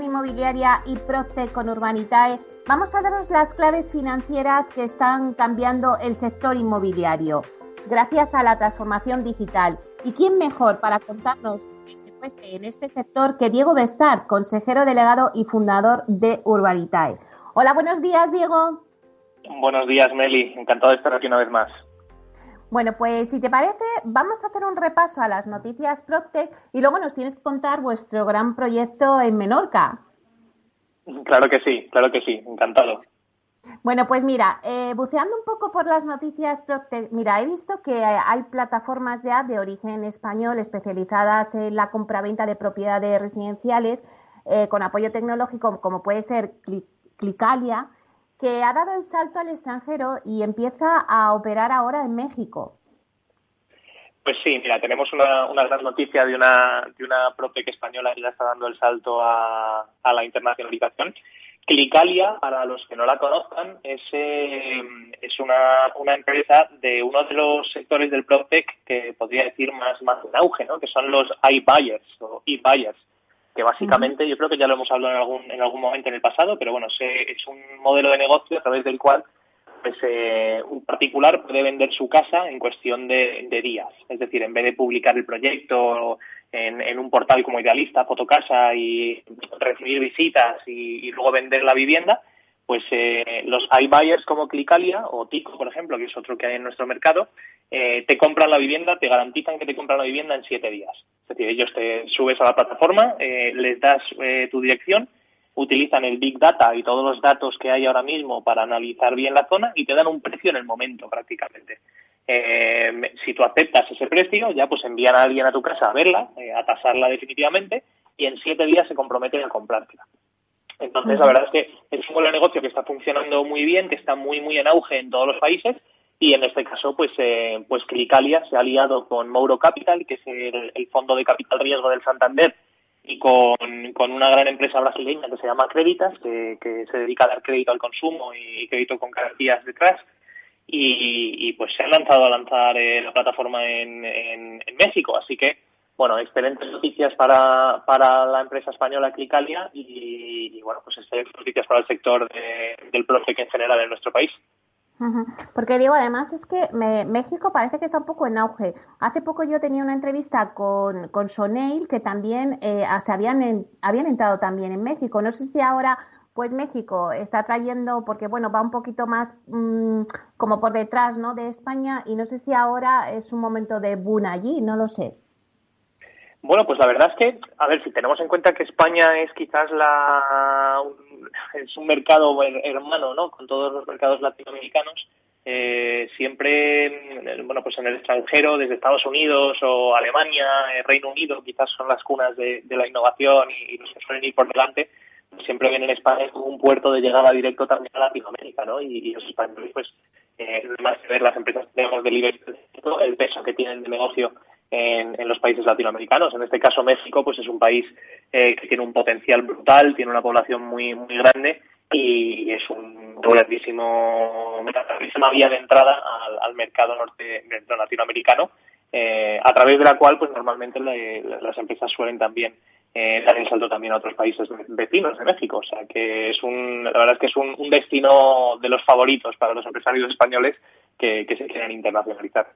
Inmobiliaria y PropTech con Urbanitae Vamos a daros las claves financieras que están cambiando el sector inmobiliario gracias a la transformación digital. ¿Y quién mejor para contarnos qué se cuece en este sector que Diego Bestar, consejero delegado y fundador de Urbanitae? Hola, buenos días, Diego. Buenos días, Meli. Encantado de estar aquí una vez más. Bueno, pues si te parece, vamos a hacer un repaso a las noticias Proctec y luego nos tienes que contar vuestro gran proyecto en Menorca. Claro que sí, claro que sí, encantado. Bueno, pues mira, eh, buceando un poco por las noticias, mira, he visto que hay plataformas ya de origen español especializadas en la compraventa de propiedades residenciales eh, con apoyo tecnológico, como puede ser Clicalia, que ha dado el salto al extranjero y empieza a operar ahora en México. Pues sí, mira, tenemos una, una gran noticia de una, de una PropTech española que ya está dando el salto a, la internacionalización. Clicalia, para los que no la conozcan, es, eh, es una, empresa de uno de los sectores del PropTech que podría decir más, más en auge, ¿no? que son los iBuyers o e-buyers, que básicamente yo creo que ya lo hemos hablado en algún, en algún momento en el pasado, pero bueno, es un modelo de negocio a través del cual pues eh, un particular puede vender su casa en cuestión de, días. Es decir, en vez de publicar el proyecto en, un portal como Idealista, Fotocasa y recibir visitas y, luego vender la vivienda, pues eh, los iBuyers como Clicalia o Tico, por ejemplo, que es otro que hay en nuestro mercado, eh, te compran la vivienda, te garantizan que te compran la vivienda en siete días. Es decir, ellos te subes a la plataforma, les das tu dirección utilizan el Big Data y todos los datos que hay ahora mismo para analizar bien la zona y te dan un precio en el momento prácticamente. Eh, si tú aceptas ese precio, ya pues envían a alguien a tu casa a verla, eh, a tasarla definitivamente y en siete días se comprometen a comprártela. Entonces, la verdad es que es un modelo de negocio que está funcionando muy bien, que está muy, muy en auge en todos los países y en este caso, pues, eh, pues Clicalia se ha aliado con Mouro Capital, que es el fondo de capital riesgo del Santander, y con, una gran empresa brasileña que se llama Creditas, que, se dedica a dar crédito al consumo y crédito con garantías detrás. Y, pues se han lanzado a lanzar eh, la plataforma en, en, México. Así que, bueno, excelentes noticias para, para la empresa española Clicalia y, bueno, pues excelentes noticias para el sector del Profec en general en nuestro país. Porque digo, además es que México parece que está un poco en auge. Hace poco yo tenía una entrevista con, con Soneil, que también eh, se habían, habían entrado también en México. No sé si ahora, pues México está trayendo, porque bueno, va un poquito más mm, como por detrás ¿no? de España, y no sé si ahora es un momento de boom allí, no lo sé. Bueno, pues la verdad es que, a ver, si tenemos en cuenta que España es quizás la es un mercado hermano, ¿no? Con todos los mercados latinoamericanos, eh, siempre, bueno, pues en el extranjero, desde Estados Unidos o Alemania, eh, Reino Unido, quizás son las cunas de, la innovación y, los que suelen ir por delante, siempre ven en España como un puerto de llegada directo también a Latinoamérica, ¿no? Y, los españoles, pues, eh, más que ver las empresas digamos, del IBEX, el peso que tienen de negocio en, los países latinoamericanos. En este caso, México pues es un país eh, que tiene un potencial brutal, tiene una población muy, muy grande y es un grandísimo, una grandísima vía de entrada al, mercado norte, latinoamericano, eh, a través de la cual pues normalmente las empresas suelen también eh, dar el salto también a otros países vecinos de México. O sea que es un, la verdad es que es un, destino de los favoritos para los empresarios españoles que, se quieren internacionalizar.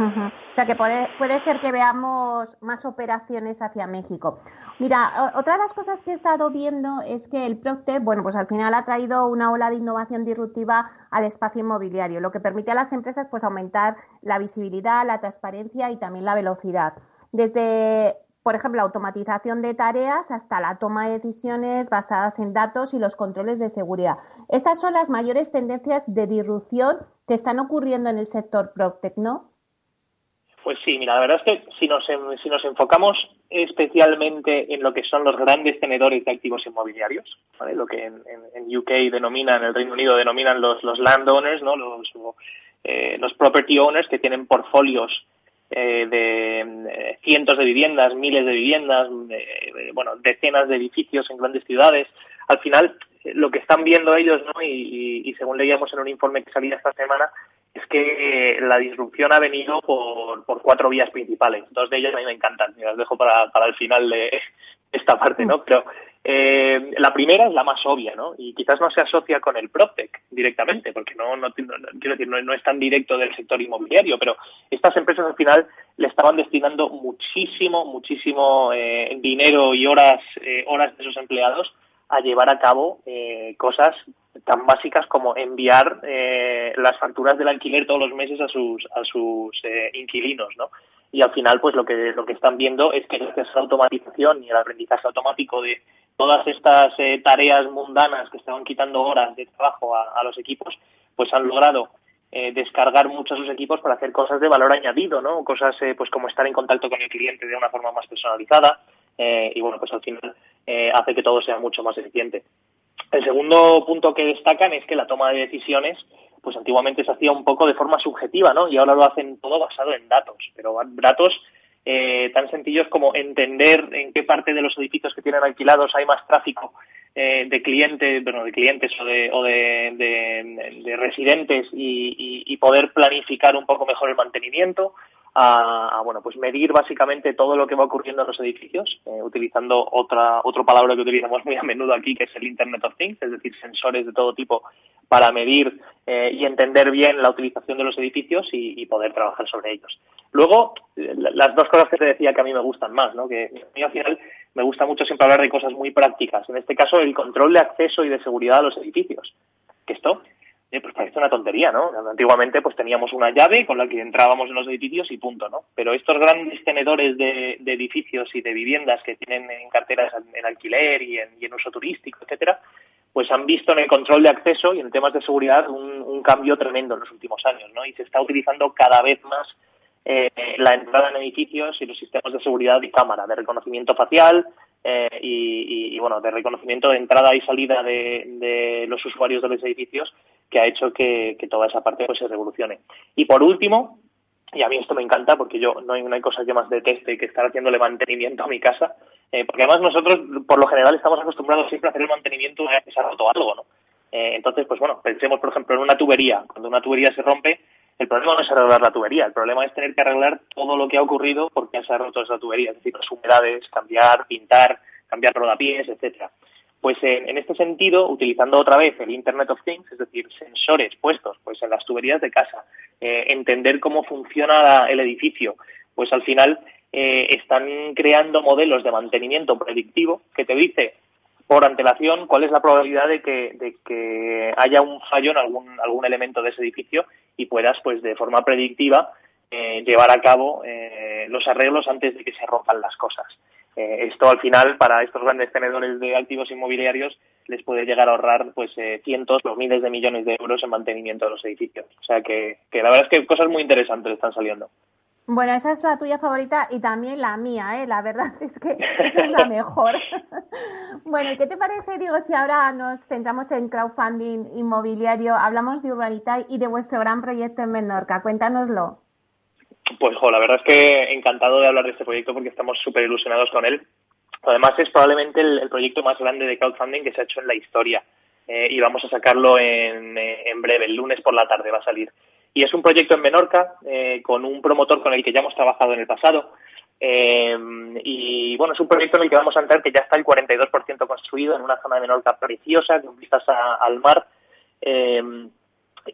O sea que puede, puede ser que veamos más operaciones hacia México. Mira, otra de las cosas que he estado viendo es que el Procte, bueno, pues al final ha traído una ola de innovación disruptiva al espacio inmobiliario, lo que permite a las empresas pues aumentar la visibilidad, la transparencia y también la velocidad. Desde por ejemplo, la automatización de tareas hasta la toma de decisiones basadas en datos y los controles de seguridad. Estas son las mayores tendencias de disrupción que están ocurriendo en el sector PropTech, ¿no? Pues sí, mira, la verdad es que si nos, si nos enfocamos especialmente en lo que son los grandes tenedores de activos inmobiliarios, lo que en, UK denominan, en el Reino Unido denominan los, los landowners, ¿no? los, eh, los property owners que tienen portfolios eh, de eh, cientos de viviendas, miles de viviendas, bueno, decenas de edificios en grandes ciudades. Al final, lo que están viendo ellos, ¿no? y, según leíamos en un informe que salía esta semana, es que la disrupción ha venido por, por cuatro vías principales. Dos de ellas a mí me encantan, y las dejo para, para el final de esta parte, ¿no? Pero eh, la primera es la más obvia, ¿no? Y quizás no se asocia con el PropTech directamente, porque no, no, quiero decir, no, es tan directo del sector inmobiliario, pero estas empresas al final le estaban destinando muchísimo, muchísimo eh, dinero y horas, eh, horas de sus empleados a llevar a cabo eh, cosas tan básicas como enviar eh, las facturas del alquiler todos los meses a sus a sus eh, inquilinos, ¿no? Y al final, pues lo que lo que están viendo es que gracias a la automatización y el aprendizaje automático de todas estas eh, tareas mundanas que estaban quitando horas de trabajo a, los equipos, pues han logrado descargar mucho a sus equipos para hacer cosas de valor añadido, ¿no? Cosas pues como estar en contacto con el cliente de una forma más personalizada y bueno, pues al final hace que todo sea mucho más eficiente. El segundo punto que destacan es que la toma de decisiones, pues antiguamente se hacía un poco de forma subjetiva, ¿no? Y ahora lo hacen todo basado en datos, pero datos eh, tan sencillos como entender en qué parte de los edificios que tienen alquilados hay más tráfico eh, de clientes, bueno, de clientes o de, o de, residentes y, poder planificar un poco mejor el mantenimiento, a, bueno pues medir básicamente todo lo que va ocurriendo en los edificios eh, utilizando otra otro palabra que utilizamos muy a menudo aquí que es el Internet of Things es decir sensores de todo tipo para medir eh, y entender bien la utilización de los edificios y, poder trabajar sobre ellos. Luego las dos cosas que te decía que a mí me gustan más no que a mí al final me gusta mucho siempre hablar de cosas muy prácticas en este caso el control de acceso y de seguridad a los edificios. Esto eh, pues parece una tontería, ¿no? Antiguamente pues teníamos una llave con la que entrábamos en los edificios y punto, ¿no? Pero estos grandes tenedores de, edificios y de viviendas que tienen en carteras en alquiler y en, uso turístico, etcétera, pues han visto en el control de acceso y en temas de seguridad un, cambio tremendo en los últimos años, ¿no? Y se está utilizando cada vez más eh, la entrada en edificios y los sistemas de seguridad y cámara, de reconocimiento facial eh, y, bueno, de reconocimiento de entrada y salida de, de los usuarios de los edificios que ha hecho que, toda esa parte pues se revolucione. Y por último, y a mí esto me encanta porque yo no hay una cosa que más deteste que estar haciéndole mantenimiento a mi casa, eh, porque además nosotros por lo general estamos acostumbrados siempre a hacer el mantenimiento una vez que se ha roto algo, ¿no? Eh, entonces, pues bueno, pensemos por ejemplo en una tubería. Cuando una tubería se rompe, el problema no es arreglar la tubería, el problema es tener que arreglar todo lo que ha ocurrido porque se ha roto esa tubería, es decir, las humedades, cambiar, pintar, cambiar rodapiés, etcétera. Pues en, este sentido, utilizando otra vez el Internet of Things, es decir, sensores puestos pues en las tuberías de casa, eh, entender cómo funciona el edificio, pues al final eh, están creando modelos de mantenimiento predictivo que te dice por antelación cuál es la probabilidad de que, de que haya un fallo en algún, algún elemento de ese edificio y puedas, pues de forma predictiva, eh, llevar a cabo los arreglos antes de que se rompan las cosas. Eh, esto al final para estos grandes tenedores de activos inmobiliarios les puede llegar a ahorrar pues eh, cientos o miles de millones de euros en mantenimiento de los edificios. O sea que, la verdad es que cosas muy interesantes están saliendo. Bueno, esa es la tuya favorita y también la mía, ¿eh? La verdad es que esa es la [LAUGHS] mejor. bueno, ¿y qué te parece, digo, si ahora nos centramos en crowdfunding inmobiliario, hablamos de Urbanita y de vuestro gran proyecto en Menorca? Cuéntanoslo. Pues, jo, la verdad es que encantado de hablar de este proyecto porque estamos súper ilusionados con él. Además, es probablemente el, proyecto más grande de crowdfunding que se ha hecho en la historia. Eh, y vamos a sacarlo en, eh, en breve, el lunes por la tarde va a salir. Y es un proyecto en Menorca eh, con un promotor con el que ya hemos trabajado en el pasado. Eh, y bueno, es un proyecto en el que vamos a entrar que ya está el 42% construido en una zona de Menorca preciosa, con vistas al mar. Eh,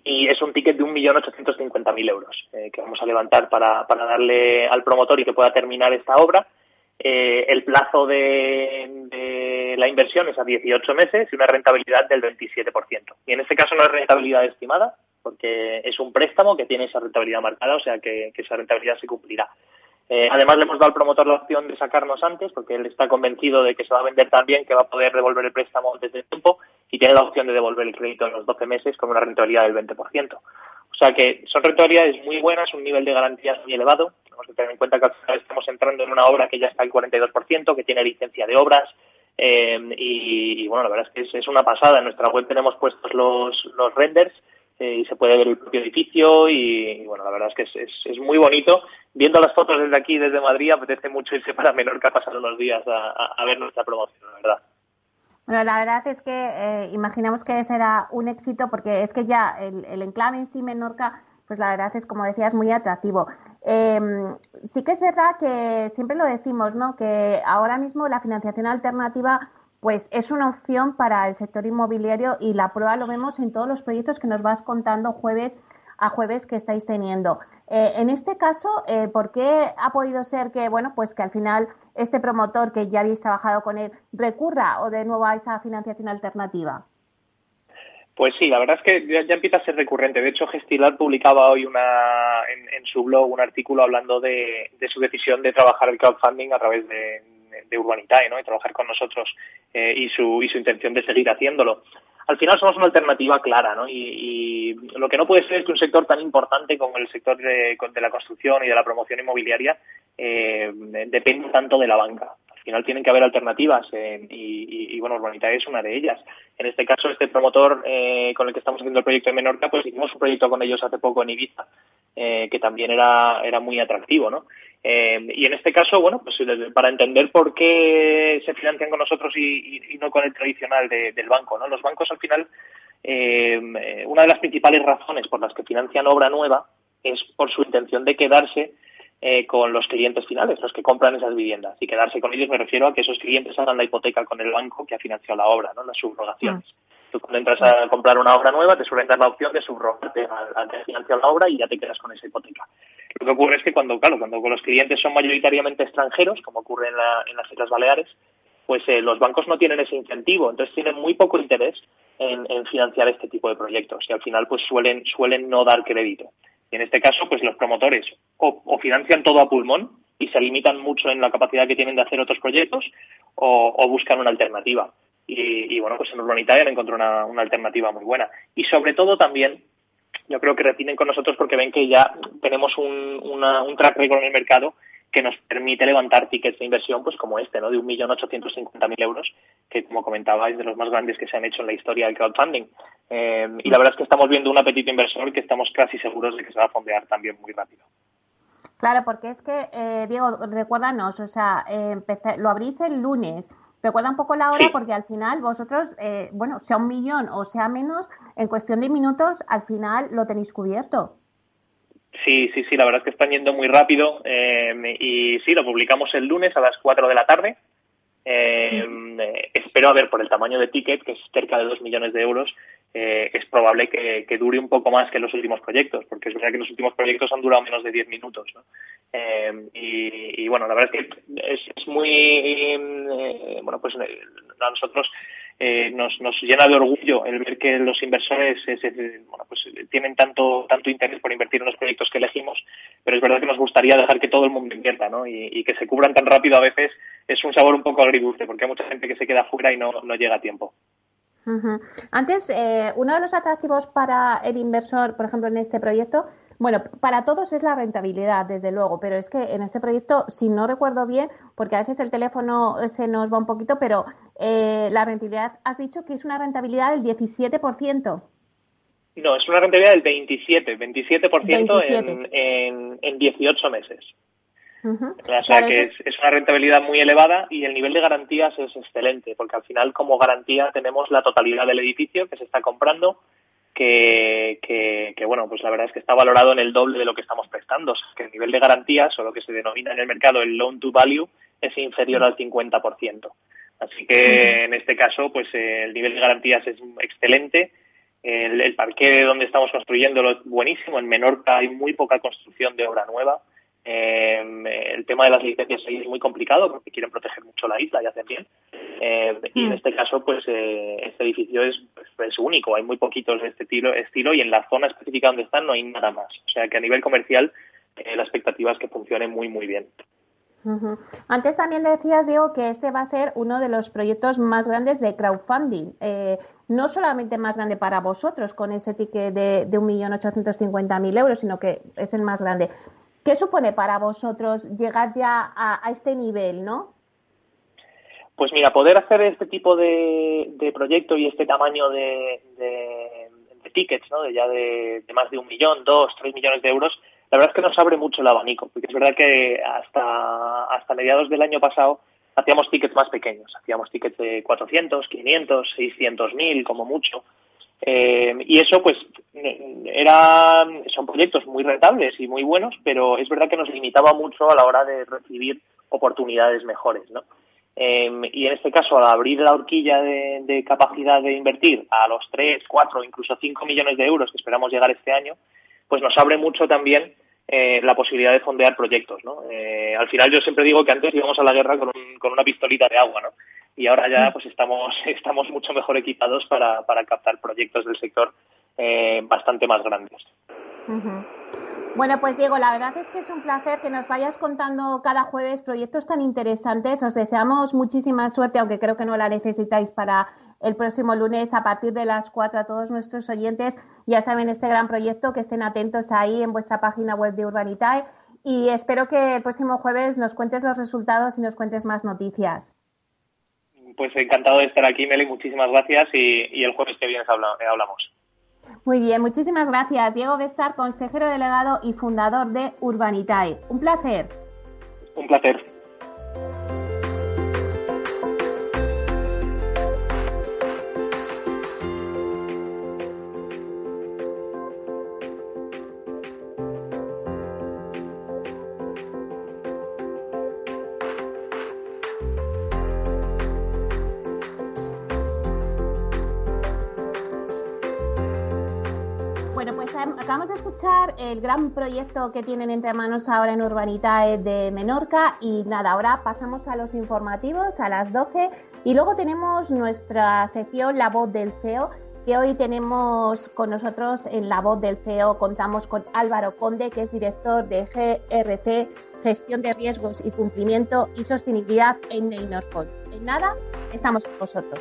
y es un ticket de 1.850.000 euros que vamos a levantar para, para darle al promotor y que pueda terminar esta obra. el plazo de, de, la inversión es a 18 meses y una rentabilidad del 27%. Y en este caso no es rentabilidad estimada, porque es un préstamo que tiene esa rentabilidad marcada, o sea que, esa rentabilidad se cumplirá. Eh, además, le hemos dado al promotor la opción de sacarnos antes, porque él está convencido de que se va a vender también, que va a poder devolver el préstamo antes del tiempo y tiene la opción de devolver el crédito en los 12 meses con una rentabilidad del 20%. O sea que son rentabilidades muy buenas, un nivel de garantías muy elevado. Tenemos que tener en cuenta que estamos entrando en una obra que ya está al 42%, que tiene licencia de obras, eh, y, bueno, la verdad es que es, una pasada. En nuestra web tenemos puestos los, los renders eh, y se puede ver el propio edificio y, bueno, la verdad es que es, es, muy bonito. Viendo las fotos desde aquí, desde Madrid, apetece mucho irse para Menorca a pasar unos días a, ver nuestra promoción, la verdad. Bueno, la verdad es que eh, imaginamos que será un éxito porque es que ya el, enclave en sí, Menorca, pues la verdad es, como decías, muy atractivo. Em, sí que es verdad que siempre lo decimos, ¿no? Que ahora mismo la financiación alternativa pues es una opción para el sector inmobiliario y la prueba lo vemos en todos los proyectos que nos vas contando jueves a jueves que estáis teniendo. Eh, en este caso, eh, ¿por qué ha podido ser que, bueno, pues que al final este promotor que ya habéis trabajado con él recurra o de nuevo a esa financiación alternativa? Pues sí, la verdad es que ya, empieza a ser recurrente. De hecho, Gestilar publicaba hoy una, en, su blog un artículo hablando de, su decisión de trabajar el crowdfunding a través de, de Urbanitae, ¿no? Y trabajar con nosotros eh, y, su, y su intención de seguir haciéndolo. Al final somos una alternativa clara, ¿no? Y, lo que no puede ser es que un sector tan importante como el sector de, la construcción y de la promoción inmobiliaria eh, dependa tanto de la banca. Al final tienen que haber alternativas eh, y, bueno, Urbanitae es una de ellas. En este caso, este promotor eh, con el que estamos haciendo el proyecto en Menorca, pues hicimos un proyecto con ellos hace poco en Ibiza, que también era, era muy atractivo, ¿no? Eh, y en este caso, bueno, pues para entender por qué se financian con nosotros y, no con el tradicional del banco, ¿no? Los bancos al final, eh, una de las principales razones por las que financian obra nueva es por su intención de quedarse eh, con los clientes finales, los que compran esas viviendas. Y quedarse con ellos me refiero a que esos clientes hagan la hipoteca con el banco que ha financiado la obra, ¿no? Las subrogaciones. Mm. Tú cuando entras a comprar una obra nueva te suelen dar la opción de subrogarte al que ha financiado la obra y ya te quedas con esa hipoteca. Lo que ocurre es que cuando, claro, cuando los clientes son mayoritariamente extranjeros, como ocurre en, las Islas Baleares, pues eh, los bancos no tienen ese incentivo, entonces tienen muy poco interés en, financiar este tipo de proyectos y al final pues suelen, suelen no dar crédito. Y en este caso, pues los promotores o, financian todo a pulmón y se limitan mucho en la capacidad que tienen de hacer otros proyectos o, buscan una alternativa. Y, bueno, pues en Urbanitaria encontró una, una alternativa muy buena. Y sobre todo también yo creo que repiten con nosotros porque ven que ya tenemos un, un track record en el mercado que nos permite levantar tickets de inversión pues como este, ¿no? De 1.850.000 euros, que como comentaba es de los más grandes que se han hecho en la historia del crowdfunding. Eh, y la verdad es que estamos viendo un apetito inversor que estamos casi seguros de que se va a fondear también muy rápido. Claro, porque es que, eh, Diego, recuérdanos, o sea, eh, lo abrís el lunes, Recuerda un poco la hora porque al final vosotros, eh, bueno, sea un millón o sea menos, en cuestión de minutos, al final lo tenéis cubierto. Sí, sí, sí, la verdad es que están yendo muy rápido eh, y sí, lo publicamos el lunes a las 4 de la tarde. Eh, espero, a ver, por el tamaño de ticket, que es cerca de 2 millones de euros, es probable que, dure un poco más que los últimos proyectos, porque es verdad que los últimos proyectos han durado menos de 10 minutos. ¿no? Eh, y, bueno, la verdad es que es, muy, eh, bueno, pues eh, a nosotros nos, nos llena de orgullo el ver que los inversores bueno, pues, tienen tanto, tanto interés por invertir en los proyectos que elegimos, pero es verdad que nos gustaría dejar que todo el mundo invierta, ¿no? Y, que se cubran tan rápido a veces es un sabor un poco agridulce, porque hay mucha gente que se queda fuera y no, no llega a tiempo. Antes, uno de los atractivos para el inversor, por ejemplo, en este proyecto, Bueno, para todos es la rentabilidad, desde luego, pero es que en este proyecto, si no recuerdo bien, porque a veces el teléfono se nos va un poquito, pero eh, la rentabilidad, has dicho que es una rentabilidad del 17%. No, es una rentabilidad del 27, 27%, En, en, en 18 meses. O sea que es, una rentabilidad muy elevada y el nivel de garantías es excelente, porque al final como garantía tenemos la totalidad del edificio que se está comprando, que, que, bueno, pues la verdad es que está valorado en el doble de lo que estamos prestando. O sea, que el nivel de garantías, o lo que se denomina en el mercado el loan to value, es inferior al 50%. Así que en este caso, pues eh, el nivel de garantías es excelente. El, el parque donde estamos construyendo es buenísimo. En Menorca hay muy poca construcción de obra nueva. Eh, el tema de las licencias es muy complicado porque quieren proteger mucho la isla y hacen bien. Eh, y en mm. este caso, pues eh, este edificio es, es, único. Hay muy poquitos de este estilo, estilo y en la zona específica donde están no hay nada más. O sea que a nivel comercial la expectativa es que funcione muy, muy bien. Antes también decías, Diego, que este va a ser uno de los proyectos más grandes de crowdfunding. no solamente más grande para vosotros con ese ticket de, de 1.850.000 euros, sino que es el más grande. ¿Qué supone para vosotros llegar ya a, este nivel, no? Pues mira, poder hacer este tipo de, proyecto y este tamaño de, tickets, ¿no? De ya de, más de un millón, dos, tres millones de euros, la verdad es que nos abre mucho el abanico, porque es verdad que hasta, hasta mediados del año pasado hacíamos tickets más pequeños, hacíamos tickets de 400, 500, 600 mil como mucho, eh, y eso, pues, era, son proyectos muy rentables y muy buenos, pero es verdad que nos limitaba mucho a la hora de recibir oportunidades mejores, ¿no? Eh, y en este caso, al abrir la horquilla de, capacidad de invertir a los 3, 4, incluso 5 millones de euros que esperamos llegar este año, pues nos abre mucho también eh, la posibilidad de fondear proyectos, ¿no? al final yo siempre digo que antes íbamos a la guerra con, con una pistolita de agua, ¿no? y ahora ya pues estamos, [LAUGHS] estamos mucho mejor equipados para, para captar proyectos del sector eh, bastante más grandes. Bueno, pues Diego, la verdad es que es un placer que nos vayas contando cada jueves proyectos tan interesantes. Os deseamos muchísima suerte, aunque creo que no la necesitáis para el próximo lunes a partir de las 4 a todos nuestros oyentes. Ya saben, este gran proyecto, que estén atentos ahí en vuestra página web de Urbanitae. Y espero que el próximo jueves nos cuentes los resultados y nos cuentes más noticias pues encantado de estar aquí, Meli, muchísimas gracias y, el jueves que viene hablamos. Muy bien, muchísimas gracias. Diego Bestar, consejero delegado y fundador de Urbanitae. Un placer. Un placer. El gran proyecto que tienen entre manos ahora en Urbanitae de Menorca. Y nada, ahora pasamos a los informativos a las 12 y luego tenemos nuestra sección La Voz del CEO que hoy tenemos con nosotros en La Voz del CEO contamos con Álvaro Conde que es director de GRC Gestión de Riesgos y Cumplimiento y Sostenibilidad en Neynor En nada, estamos con vosotros.